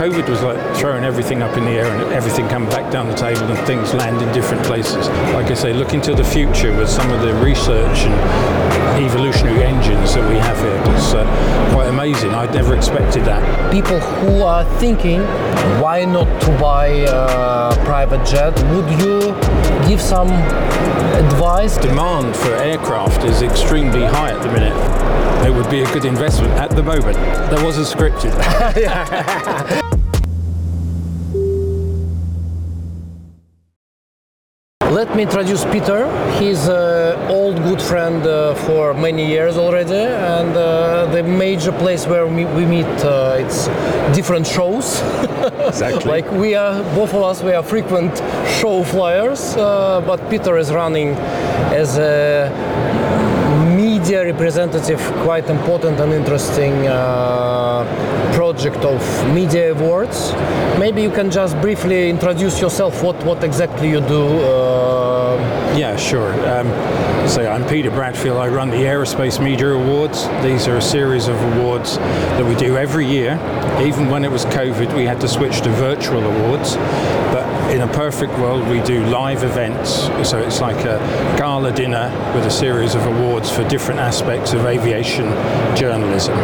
COVID was like throwing everything up in the air and everything coming back down the table and things land in different places. Like I say, look into the future with some of the research and evolutionary engines that we have here. It's uh, quite amazing. I'd never expected that. People who are thinking, why not to buy a private jet? Would you give some advice? Demand for aircraft is extremely high at the minute. It would be a good investment at the moment. That wasn't scripted. Let me introduce Peter. He's an old good friend uh, for many years already, and uh, the major place where we, we meet uh, it's different shows. Exactly. like we are, both of us, we are frequent show flyers, uh, but Peter is running as a media representative, quite important and interesting uh, project of Media Awards. Maybe you can just briefly introduce yourself. What what exactly you do? Uh, Yeah, sure. Um, so I'm Peter Bredfield. I run the Aerospace Media Awards. These are a series of awards that we do every year. Even when it was COVID, we had to switch to virtual awards. But in a perfect world, we do live events. So it's like a gala dinner with a series of awards for different aspects of aviation journalism.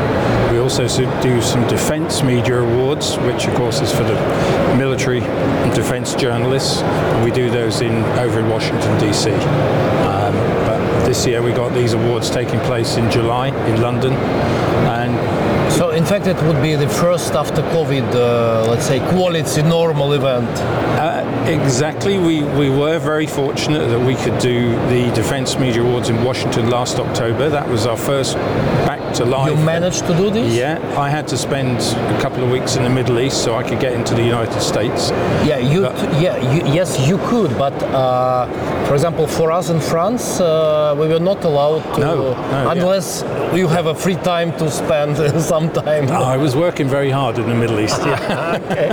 We also do some defense media awards, which of course is for the military and defense journalists. And we do those in over in Washington DC. This year we got these awards taking place in July in London, and so in fact, it would be the first after COVID, uh, let's say, quality normal event. Uh, exactly. We, we were very fortunate that we could do the Defence Media Awards in Washington last October. That was our first back to life. You managed to do this? Yeah, I had to spend a couple of weeks in the Middle East so I could get into the United States. Yeah, you. Yeah, you, yes, you could, but uh, for example, for us in France, uh, we were not allowed to, No, no, yeah. unless you have a free time to spend some time. I was working very hard in the Middle East. Yeah. Okay,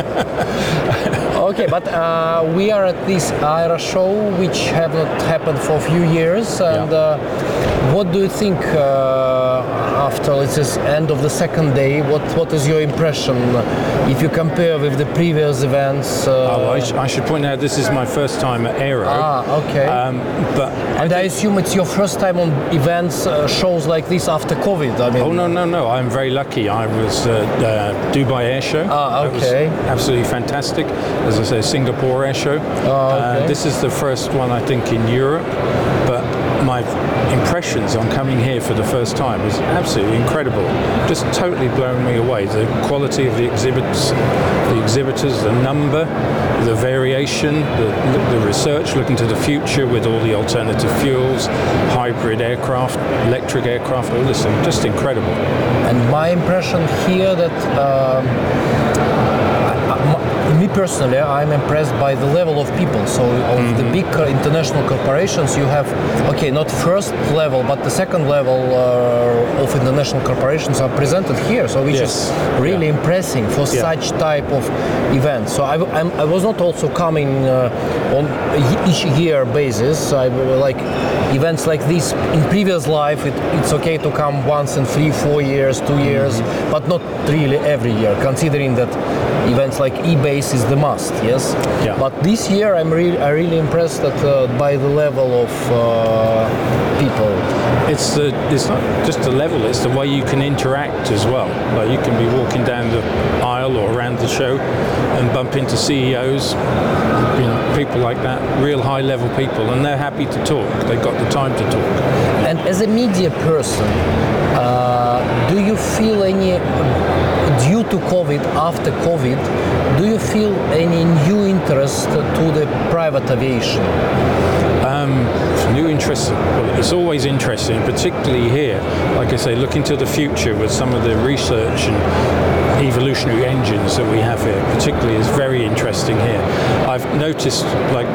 but uh, we are at this Aero show, which have not happened for a few years. And Yeah. uh, what do you think uh, after let's say end of the second day? What what is your impression if you compare with the previous events? Uh, Oh, I, sh- I should point out this is my first time at Aero. ah, okay. Um, but and I assume it's your first time on events, uh, shows like this after COVID. I mean, Oh no no no! I'm very lucky. I was uh, uh, Dubai Air Show. Ah, okay. absolutely fantastic. As I say, Singapore Air Show. Ah, okay. Uh, this is the first one I think in Europe, impressions on coming here for the first time was absolutely incredible. Just totally blown me away. The quality of the exhibits, the exhibitors, the number, the variation, the, the research looking to the future with all the alternative fuels, hybrid aircraft, electric aircraft, all this, is just incredible. And my impression here that um, me personally, I'm impressed by the level of people. So of the big uh, international corporations, you have okay, not first level, but the second level uh, of international corporations are presented here. So which Yes. is really impressive for Yeah. such type of event. So I, I'm, I was not also coming uh, on each year basis. I like events like this in previous life. It, it's okay to come once in three, four years, two years, but not really every year. Considering that events like EBACE is the must. Yes. Yeah. But this year I'm really, I really impressed that uh, by the level of uh, people. It's the it's not just the level; it's the way you can interact as well. Like you can be walking down the aisle or around the show and bump into CEOs, you know, people like that, real high-level people, and they're happy to talk. They've got the time to talk. And as a media person, uh, do you feel any, due to COVID, after COVID, do you feel any new interest to the private aviation? Um, new interest. Well, it's always interesting, particularly here. Like I say, looking to the future with some of the research and evolutionary engines that we have here, particularly, is very interesting here. I've noticed, like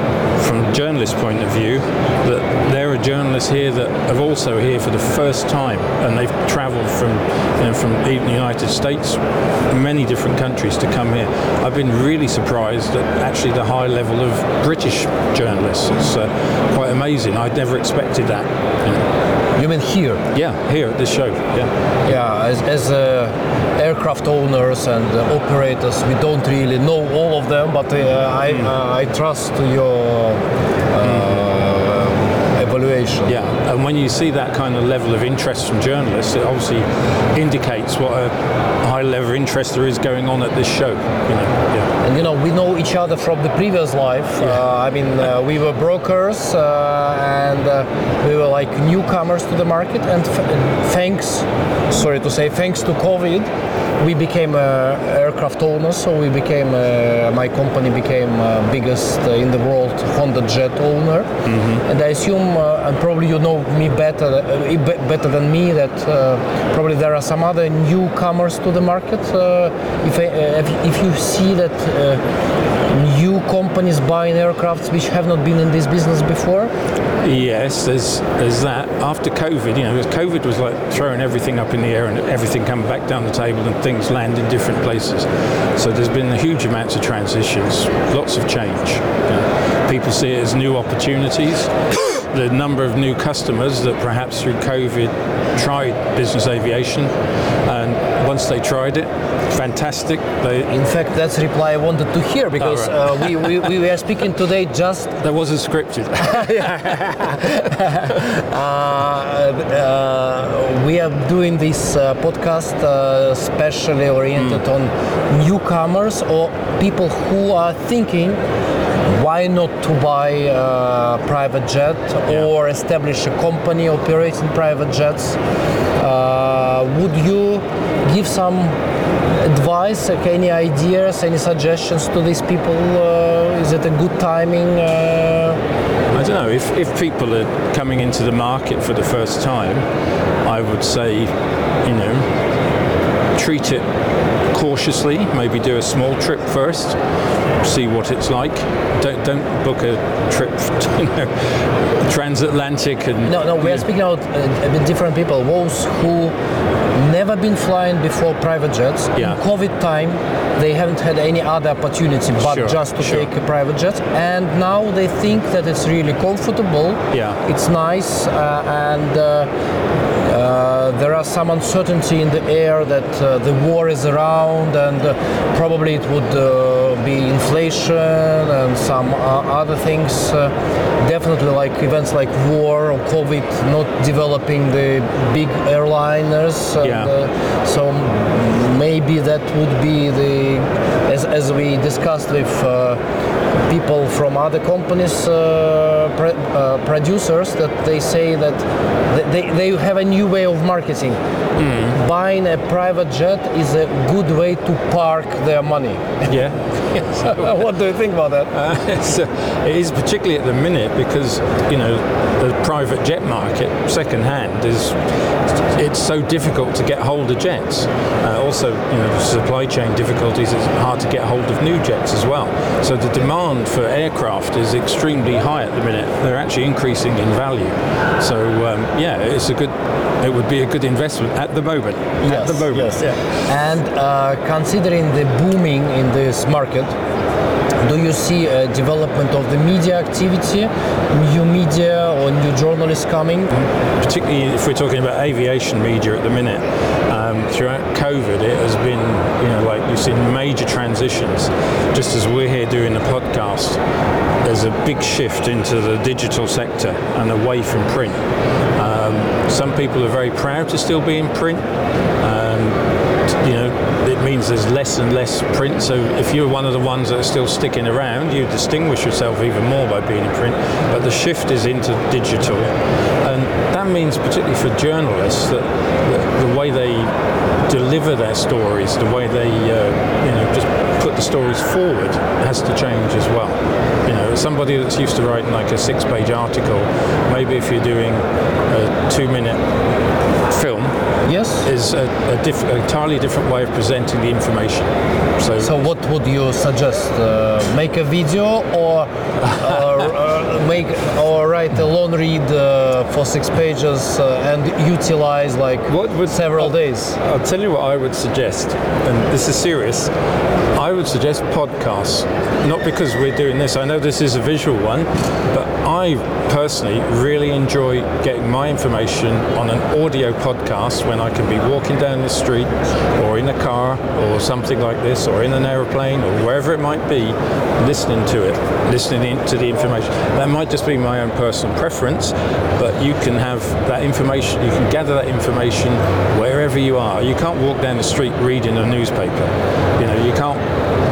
journalist point of view, that there are journalists here that are also here for the first time, and they've travelled from, you know, from the United States, many different countries to come here. I've been really surprised at actually the high level of British journalists. It's uh, quite amazing. I'd never expected that. you know. You mean here? Yeah, here at this show. Yeah. Yeah, as, as a aircraft owners and uh, operators. We don't really know all of them, but uh, I, uh, I trust your uh, evaluation. Yeah, and when you see that kind of level of interest from journalists, it obviously indicates what a high level of interest there is going on at this show. You know, yeah. And you know, we know each other from the previous life. Uh, I mean, uh, we were brokers uh, and uh, we were like newcomers to the market. And f- thanks, sorry to say, thanks to COVID, we became uh, aircraft owners. So we became, uh, my company became uh, biggest uh, in the world Honda Jet owner. And I assume, uh, and probably you know me better, uh, be- better than me, that uh, probably there are some other newcomers to the market. Uh, if, I, if, you see that uh, new companies buying aircrafts which have not been in this business before, Yes, there's there's that. After COVID, you know, COVID was like throwing everything up in the air and everything coming back down the table and things land in different places. So there's been a huge amounts of transitions, lots of change. You know, people see it as new opportunities. The number of new customers that perhaps through COVID tried business aviation, and once they tried it, fantastic. They in fact, that's the reply I wanted to hear because right. uh, we, we, we were speaking today just that wasn't scripted. uh, we are doing this uh, podcast uh, specially oriented on newcomers or people who are thinking why not to buy a private jet or establish a company operating private jets? Uh, would you give some advice like any ideas any suggestions to these people? Uh, is it a good timing uh, I don't know. If, if people are coming into the market for the first time, I would say, you know, treat it cautiously. Maybe do a small trip first, see what it's like. Don't don't book a trip, you know, transatlantic and No, no, we are speaking about uh, different people. Those who never been flying before private jets. Yeah. In COVID time, they haven't had any other opportunity but Sure, just to sure. take a private jet. And now they think that it's really comfortable. Yeah. It's nice uh, and. Uh, there are some uncertainty in the air that uh, the war is around and uh, probably it would uh, be inflation and some uh, other things. Uh, definitely like events like war or COVID not developing the big airliners. And, Yeah. uh, so maybe that would be the, as, as we discussed with uh, people from other companies, uh, uh, producers, that they say that they, they have a new way of marketing. Buying a private jet is a good way to park their money. yeah. what do you think about that? Uh, it's, uh, it is particularly at the minute because you know the private jet market, second hand, is it's so difficult to get hold of jets. Uh, also, you know, supply chain difficulties. It's hard to get hold of new jets as well. So the demand for aircraft is extremely high at the minute. They're actually increasing in value. So um, yeah, it's a good. It would be a good investment at the moment. at the moment. Yes, And uh, considering the booming in this market, do you see a development of the media activity, new media or new journalists coming? particularly if we're talking about aviation media at the minute, um, throughout COVID, it has been, you know, like you've seen major transitions. Just as we're here doing the podcast, there's a big shift into the digital sector and away from print. Um, some people are very proud to still be in print. Um, you know, means there's less and less print. So if you're one of the ones that are still sticking around, you distinguish yourself even more by being in print. But the shift is into digital, and that means particularly for journalists that the, way they deliver their stories, the way they, uh, you know, just the stories forward has to change as well. You know, somebody that's used to writing like a six-page article, maybe if you're doing a two-minute film, Yes. is a, a diff- entirely different way of presenting the information. So, So what would you suggest? Uh, make a video or uh, make or write a long read uh, for six pages uh, and utilize like What would- several days. I'll tell you what I would suggest, and this is serious. I would suggest podcasts, not because we're doing this. I know this is a visual one, but I personally really enjoy getting my information on an audio podcast when I can be walking down the street or in a car or something like this or in an aeroplane or wherever it might be, listening to it, listening to the information. That might just be my own personal preference, but you can have that information, you can gather that information wherever you are. You can't walk down the street reading a newspaper. You know, you can't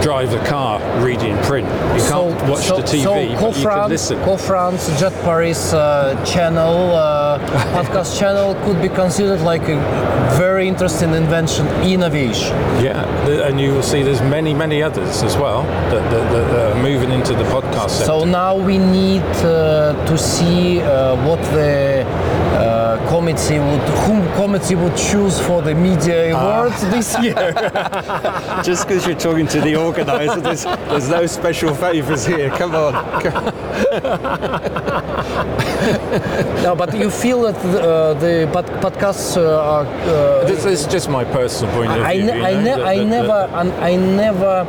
drive a car reading print. You can't watch so, the TV, so but you can Co-France, listen. Co-France Jet Paris uh, channel, uh, podcast channel could be considered like a very interesting invention in aviation. Yeah, and you will see there's many, many others as well that, that, that are moving into the podcast sector. So now we need uh, to see uh, what the uh, committee would, whom committee would choose for the media Ah. awards this year. Just because you're talking to the organizer, there's, there's no special favours here. Come on. No, but you feel that uh, the pod- podcasts uh, are. Uh, this is just my personal point of view. I, ne- I, know, ne- that- I that- never, I never,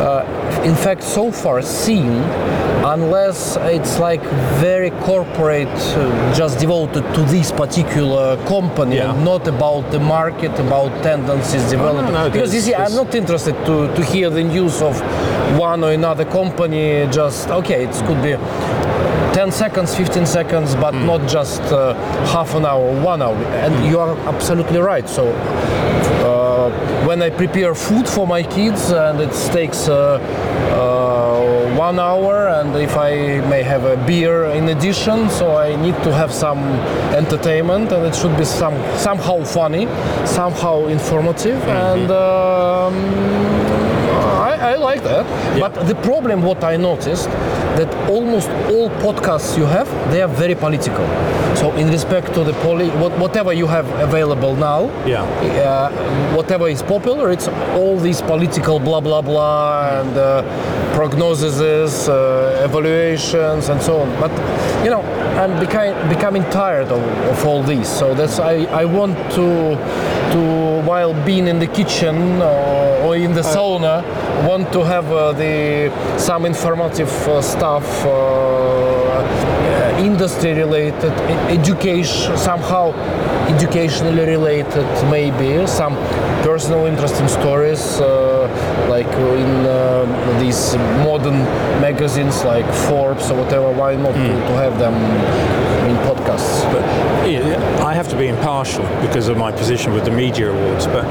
uh, in fact, so far seen, unless it's like very corporate, uh, just devoted to this particular company, Yeah. and not about the market, about tendencies development. no, because you see, I'm not interested to, to hear the news of one or another company. Just okay, it could be. 10 seconds, 15 seconds, but Hmm. not just uh, half an hour, one hour. And you are absolutely right. So uh, when I prepare food for my kids and it takes uh, uh, one hour and if I may have a beer in addition so I need to have some entertainment and it should be some somehow funny somehow informative and um, I, I like that but the problem what I noticed that almost all podcasts you have they are very political so in respect to the poli what, whatever you have available now Yeah. uh, whatever is popular, it's all these political blah blah blah and uh, prognoses, uh, evaluations, and so on. But you know, I'm becoming becoming tired of, of all these. So that's I, I want to to while being in the kitchen or, or in the sauna, want to have uh, the some informative uh, stuff. Uh, industry related, education, somehow educationally related, maybe some personal interesting stories, uh, like in uh, these modern magazines like Forbes or whatever. Why not to, to have them in podcasts? But I have to be impartial because of my position with the media awards. But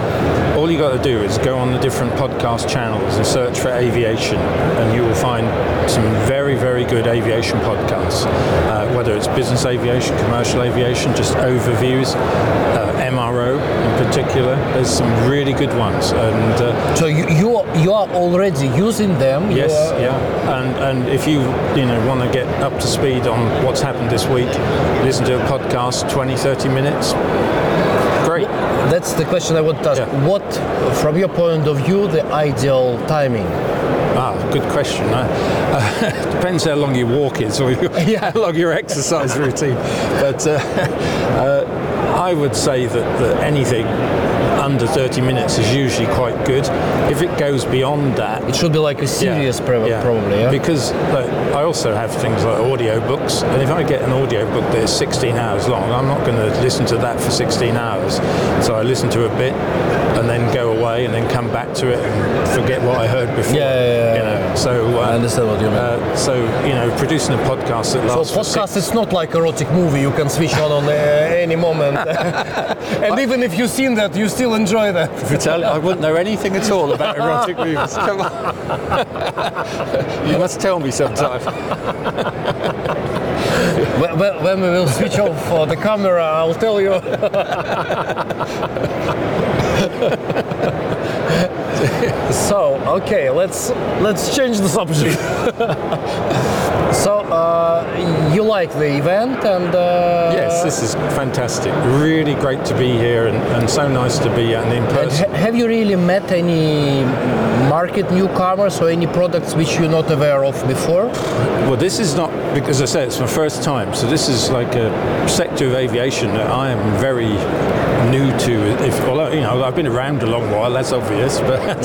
all you got to do is go on the different podcast channels and search for aviation, and you will find some very, very good aviation podcasts. Uh, whether it's business aviation, commercial aviation, just overviews, uh, MRO in particular. There's some really good ones, and. Uh, So you you are, you are already using them. Yes, yeah, and and if you you know want to get up to speed on what's happened this week, listen to a podcast, 20, 30 minutes. That's the question I want to ask. Yeah. What, from your point of view, the ideal timing? Ah, good question. Uh, uh, depends how long your walk is or your, how long your exercise routine. But uh, uh, I would say that, that anything under 30 minutes is usually quite good. If it goes beyond that, It should be like a series, prob- probably. Yeah. Because like, I also have things like audio books, and if I get an audio book that is 16 hours long, I'm not going to listen to that for 16 hours. So I listen to a bit, and then go away, and then come back to it and forget what I heard before. Yeah, yeah, yeah, you know. So uh, I understand what you mean. Uh, so you know, producing a podcast that So lasts for podcast six, is not like erotic movie you can switch on on uh, any moment. and even if you've seen that, you still enjoy that. I wouldn't know anything at all about erotic movies. Come on. you must tell me sometime. When, we will switch off uh, the camera, I'll tell you. so, okay, let's let's change the subject. So uh, you like the event and uh, Yes, this is fantastic. Really great to be here and, and so nice to be and in and person. ha- have you really met any market newcomers or any products which you're not aware of before? Well, this is not because I say it's my first time. So this is like a sector of aviation that I am very new to. If although you know I've been around a long while, that's obvious. But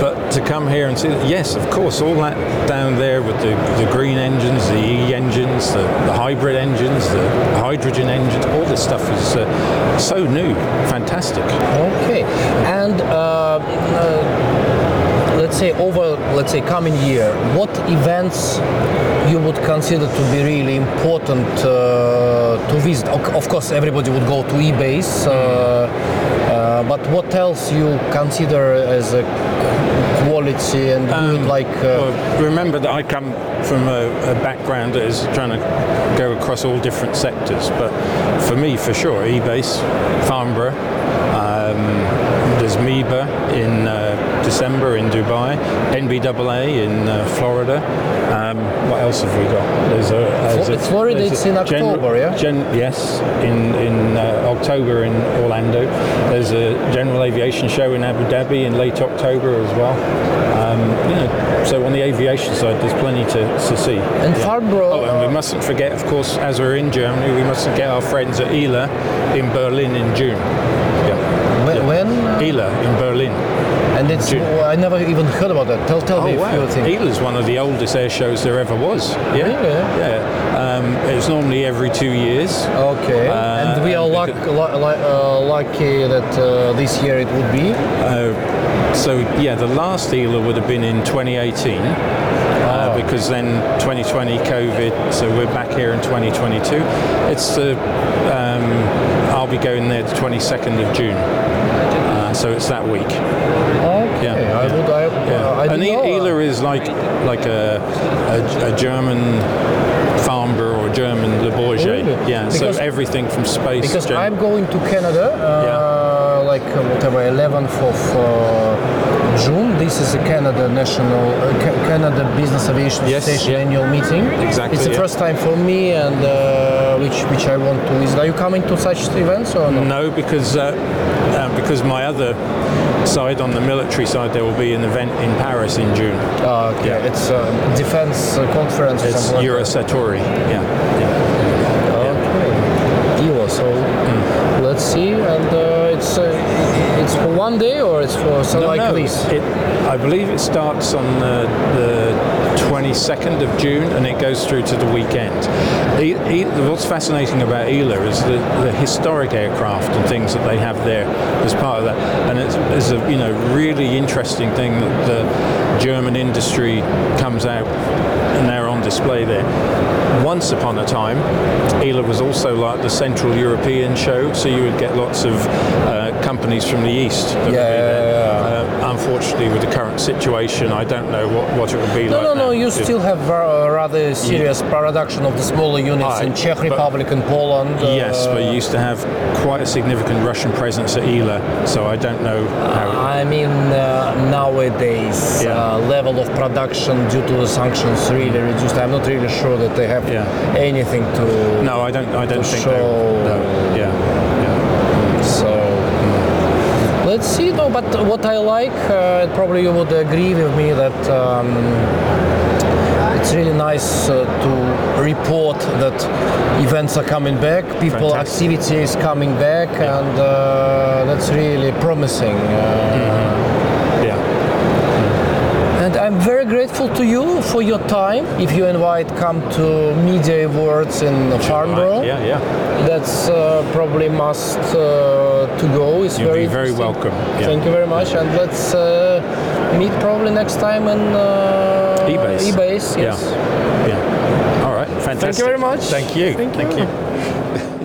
but to come here and see, yes, of course, all that down there with the, the green engines, the E engines, the, the hybrid engines, the hydrogen engines, all this stuff is uh, so new, fantastic. Okay, and uh, uh, let's say over let's say coming year, what events you would consider to be really important uh, to visit? Of course, everybody would go to EBACE, uh, uh, but what else you consider as a quality and would like? Uh, Well, remember that I come from a, a background that is trying to go across all different sectors. But for me, for sure, EBACE, Farnborough, um, there's MEBAA in uh, December in Dubai, NBAA in uh, Florida. Um, what else have we got? There's a, there's a- Florida, there's it's a in October, yeah? Gen- yes, in in uh, October in Orlando. There's a general aviation show in Abu Dhabi in late October as well. Um, you know, so on the aviation side, there's plenty to, to see. and Farnborough. Oh, and we mustn't forget, of course, as we're in Germany, we mustn't get our friends at ILA in Berlin in June. Yeah. ILA in Berlin. and it's. I never even heard about that. Tell tell me if you think. ILA is one of the oldest air shows there ever was. Yeah. Really? Yeah. Um, it's normally every two years. Okay, Uh, and we are luck, because- lu- lu- uh, lucky that uh, this year it would be. Uh, so yeah, the last ILA would have been in 2018 uh, because then 2020 COVID. So we're back here in 2022. It's the um, I'll be going there the 22nd of June. Uh, so it's that week. Okay, Yeah, I yeah. would. I, Yeah. I and E- ILA is like like a, a, a German or German Le Bourget. Really? Yeah. Because- so everything from space. because gen- I'm going to Canada, uh, like uh, whatever, 11th of uh, June. This is a Canada National uh, Ca- Canada Business Aviation Yes, Association yeah. annual meeting. Exactly, It's the yeah. first time for me, and uh, which which I want to visit. Are you coming to such events or no? No, because uh, uh, because my other side on the military side, there will be an event in Paris in June. Uh, okay, Yeah. it's a defense conference. It's like. Eurosatory. Yeah. yeah. Okay. ILA. So Hmm. let's see, and uh, it's uh, it's for one day or it's for something like no, this. It, I believe it starts on the, the 22nd of June and it goes through to the weekend. E- E- what's fascinating about ILA is the, the historic aircraft and things that they have there as part of that. And it's, it's a you know really interesting thing that the German industry comes out and they're on display there. Once upon a time, ILA was also like the Central European show, so you would get lots of uh, companies from the east. that would be Yeah, yeah, yeah. Uh, unfortunately, with the current situation, I don't know what, what it would be No, like. no, no. now. You still have uh, rather serious production of the smaller units in Right, Czech but- Republic and Poland. uh, Yes, but you used to have quite a significant Russian presence at ILA, so I don't know how. I mean, uh, nowadays, Yeah. uh, level of production due to the sanctions really reduced. I'm not really sure that they have Yeah. anything to. No, I don't. I don't think show-. No. Yeah. Yeah. So let's see. No, but what I like, uh, probably you would agree with me that um, it's really nice uh, to report that events are coming back, people Fantastic. activity is coming back, and uh, that's really promising. Uh, Yeah. I'm very grateful to you for your time. If you invite, come to Media Awards in Farnborough. Yeah. Yeah. That's uh, probably must uh, to go. It's You'll very be very welcome. Yeah. Thank you very much, and let's uh, meet probably next time in uh, EBACE. EBACE. Yes. Yeah. Yeah. All right. Fantastic. Thank you very much. Thank you. Thank Thank you. you.